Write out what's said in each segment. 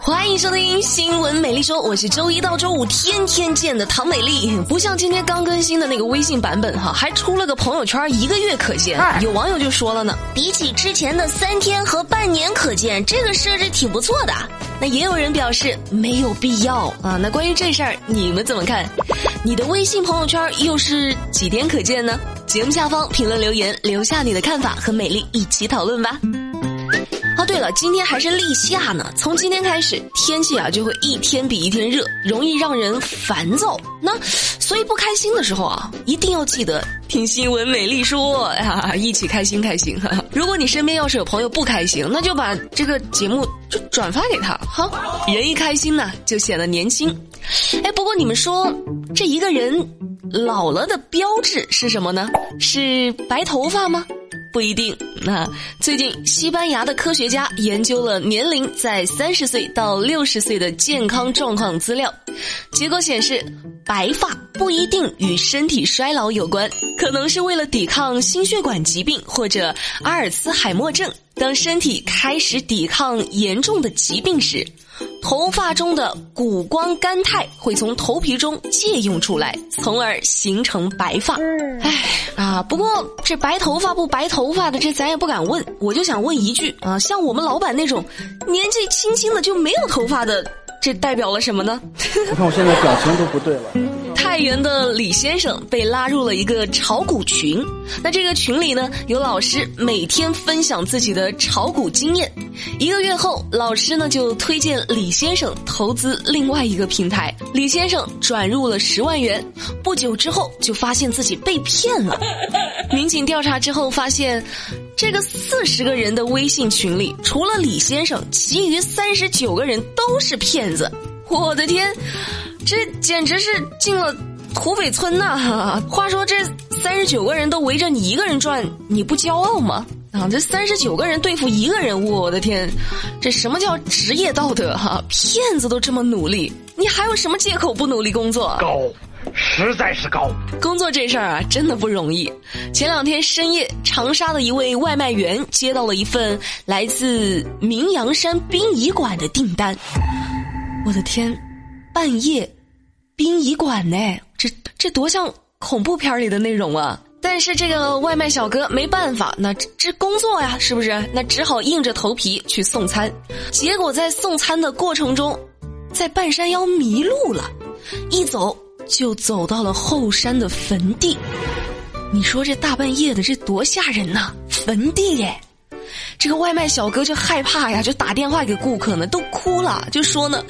欢迎收听新闻美丽说，我是周一到周五天天见的唐美丽。不像今天刚更新的那个微信版本哈，还出了个朋友圈一个月可见。有网友就说了呢，比起之前的三天和半年可见，这个设置挺不错的。那也有人表示没有必要啊。那关于这事儿，你们怎么看？你的微信朋友圈又是几天可见呢？节目下方评论留言，留下你的看法，和美丽一起讨论吧。哦，对了，今天还是立夏呢。从今天开始，天气啊就会一天比一天热，容易让人烦躁。那所以不开心的时候啊，一定要记得听新闻美丽说呀，一起开心开心哈。如果你身边要是有朋友不开心，那就把这个节目就转发给他。好，人一开心呢，就显得年轻。哎，不过你们说，这一个人老了的标志是什么呢？是白头发吗？不一定。那最近，西班牙的科学家研究了年龄在三十岁到六十岁的健康状况资料，结果显示，白发不一定与身体衰老有关，可能是为了抵抗心血管疾病或者阿尔茨海默症。当身体开始抵抗严重的疾病时。头发中的谷胱甘肽会从头皮中借用出来，从而形成白发。唉啊，不过这白头发不白头发的，这咱也不敢问。我就想问一句啊，像我们老板那种年纪轻轻的就没有头发的，这代表了什么呢？我看我现在表情都不对了。太原的李先生被拉入了一个炒股群，那这个群里呢，有老师每天分享自己的炒股经验。一个月后，老师呢就推荐李先生投资另外一个平台，李先生转入了十万元。不久之后，就发现自己被骗了。民警调查之后发现，这个四十个人的微信群里，除了李先生，其余三十九个人都是骗子。我的天！这简直是进了土匪村呐！话说这三十九个人都围着你一个人转，你不骄傲吗？啊，这三十九个人对付一个人，我的天，这什么叫职业道德哈？骗子都这么努力，你还有什么借口不努力工作？高，实在是高。工作这事儿啊，真的不容易。前两天深夜，长沙的一位外卖员接到了一份来自明阳山殡仪馆的订单，我的天！半夜，殡仪馆呢？这这多像恐怖片里的内容啊！但是这个外卖小哥没办法，那这这工作呀，是不是？那只好硬着头皮去送餐。结果在送餐的过程中，在半山腰迷路了，一走就走到了后山的坟地。你说这大半夜的，这多吓人呐！坟地耶！这个外卖小哥就害怕呀，就打电话给顾客呢，都哭了，就说呢：“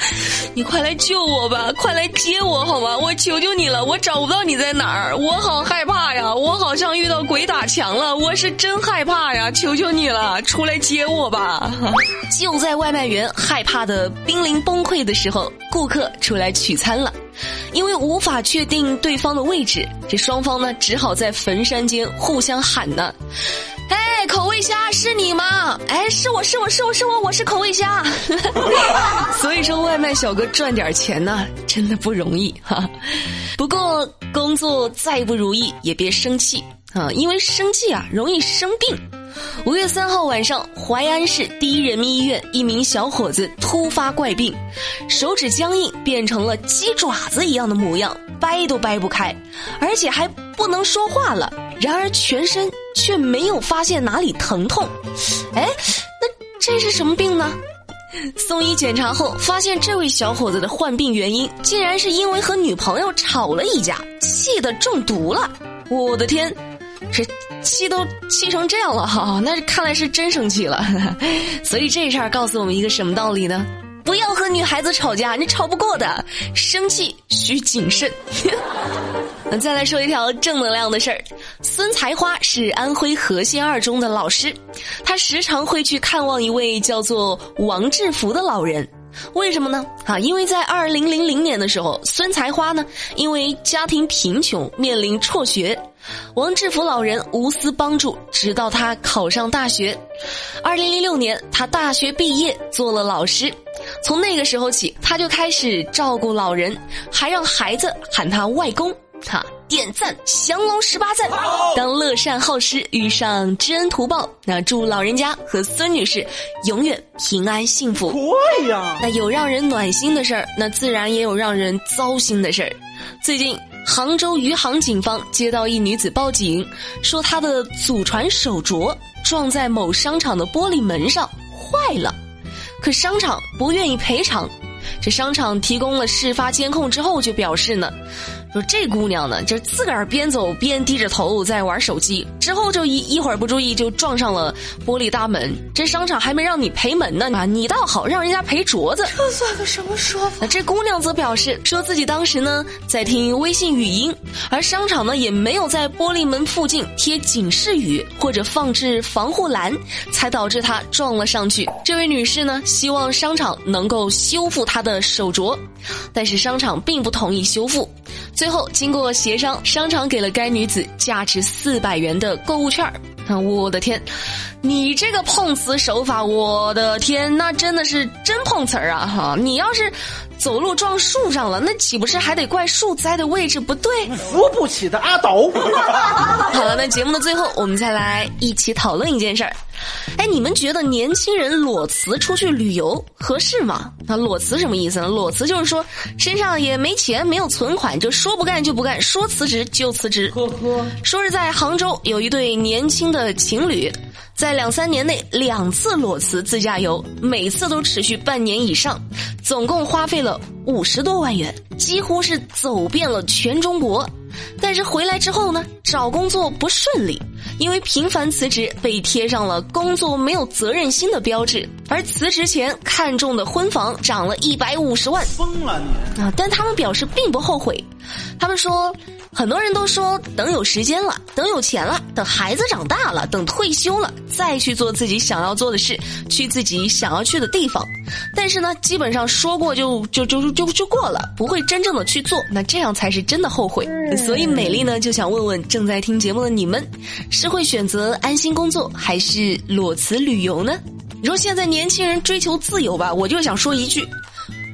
你快来救我吧，快来接我好吗？我求求你了，我找不到你在哪儿，我好害怕呀，我好像遇到鬼打墙了，我是真害怕呀，求求你了，出来接我吧！”就在外卖员害怕的濒临崩溃的时候，顾客出来取餐了，因为无法确定对方的位置，这双方呢只好在坟山间互相喊呢。哎，口味虾是你吗？哎，是我是我是我是我，我是口味虾。所以说，外卖小哥赚点钱呢，真的不容易哈。不过，工作再不如意也别生气啊，因为生气啊容易生病。五月三号晚上，淮安市第一人民医院一名小伙子突发怪病，手指僵硬变成了鸡爪子一样的模样，掰都掰不开，而且还不能说话了。然而全身却没有发现哪里疼痛，哎，那这是什么病呢？送医检查后，发现这位小伙子的患病原因竟然是因为和女朋友吵了一架，气得中毒了。我的天，这气都气成这样了哈，那看来是真生气了。所以这事儿告诉我们一个什么道理呢？不要和女孩子吵架，你吵不过的，生气需谨慎。再来说一条正能量的事儿，孙才花是安徽和县二中的老师，他时常会去看望一位叫做王志福的老人。为什么呢？啊，因为在二零零零年的时候，孙才花呢因为家庭贫穷面临辍学，王志福老人无私帮助，直到他考上大学。二零零六年，他大学毕业做了老师，从那个时候起，他就开始照顾老人，还让孩子喊他外公。哈，点赞降龙十八赞。当乐善好施遇上知恩图报，那祝老人家和孙女士永远平安幸福。对呀，那有让人暖心的事儿，那自然也有让人糟心的事儿。最近，杭州余杭警方接到一女子报警，说她的祖传手镯撞在某商场的玻璃门上坏了，可商场不愿意赔偿。这商场提供了事发监控之后，就表示呢。说这姑娘呢，就自个儿边走边低着头在玩手机，之后就一一会儿不注意就撞上了玻璃大门。这商场还没让你赔门呢，啊，你倒好，让人家赔镯子，这算个什么说法？那这姑娘则表示说自己当时呢在听微信语音，而商场呢也没有在玻璃门附近贴警示语或者放置防护栏，才导致她撞了上去。这位女士呢希望商场能够修复她的手镯，但是商场并不同意修复。最后，经过协商，商场给了该女子价值四百元的购物券儿。我的天，你这个碰瓷手法，我的天，那真的是真碰瓷儿啊！哈，你要是走路撞树上了，那岂不是还得怪树栽的位置不对？扶不起的阿斗。好了，那节目的最后，我们再来一起讨论一件事儿。哎，你们觉得年轻人裸辞出去旅游合适吗？那，裸辞什么意思呢？裸辞就是说身上也没钱，没有存款，就说不干就不干，说辞职就辞职。呵呵，说是在杭州有一对年轻的情侣，在两三年内两次裸辞自驾游，每次都持续半年以上，总共花费了五十多万元，几乎是走遍了全中国。但是回来之后呢，找工作不顺利。因为频繁辞职被贴上了工作没有责任心的标志，而辞职前看中的婚房涨了一百五十万，疯了你啊！但他们表示并不后悔，他们说。很多人都说等有时间了，等有钱了，等孩子长大了，等退休了，再去做自己想要做的事，去自己想要去的地方。但是呢，基本上说过就就就就就过了，不会真正的去做。那这样才是真的后悔。所以美丽呢就想问问正在听节目的你们，是会选择安心工作，还是裸辞旅游呢？你说现在年轻人追求自由吧，我就想说一句。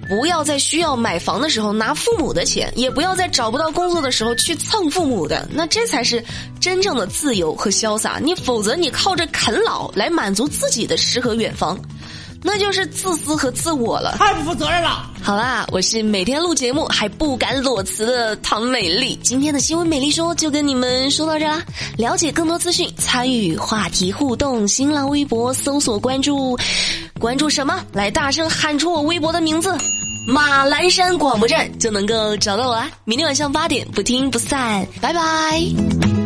不要在需要买房的时候拿父母的钱，也不要在找不到工作的时候去蹭父母的，那这才是真正的自由和潇洒。你否则你靠着啃老来满足自己的诗和远方，那就是自私和自我了，太不负责任了。好啦，我是每天录节目还不敢裸辞的唐美丽，今天的新闻美丽说就跟你们说到这啦。了解更多资讯，参与话题互动，新浪微博搜索关注，关注什么？来大声喊出我微博的名字。马栏山广播站就能够找到我啦！明天晚上八点不听不散，拜拜。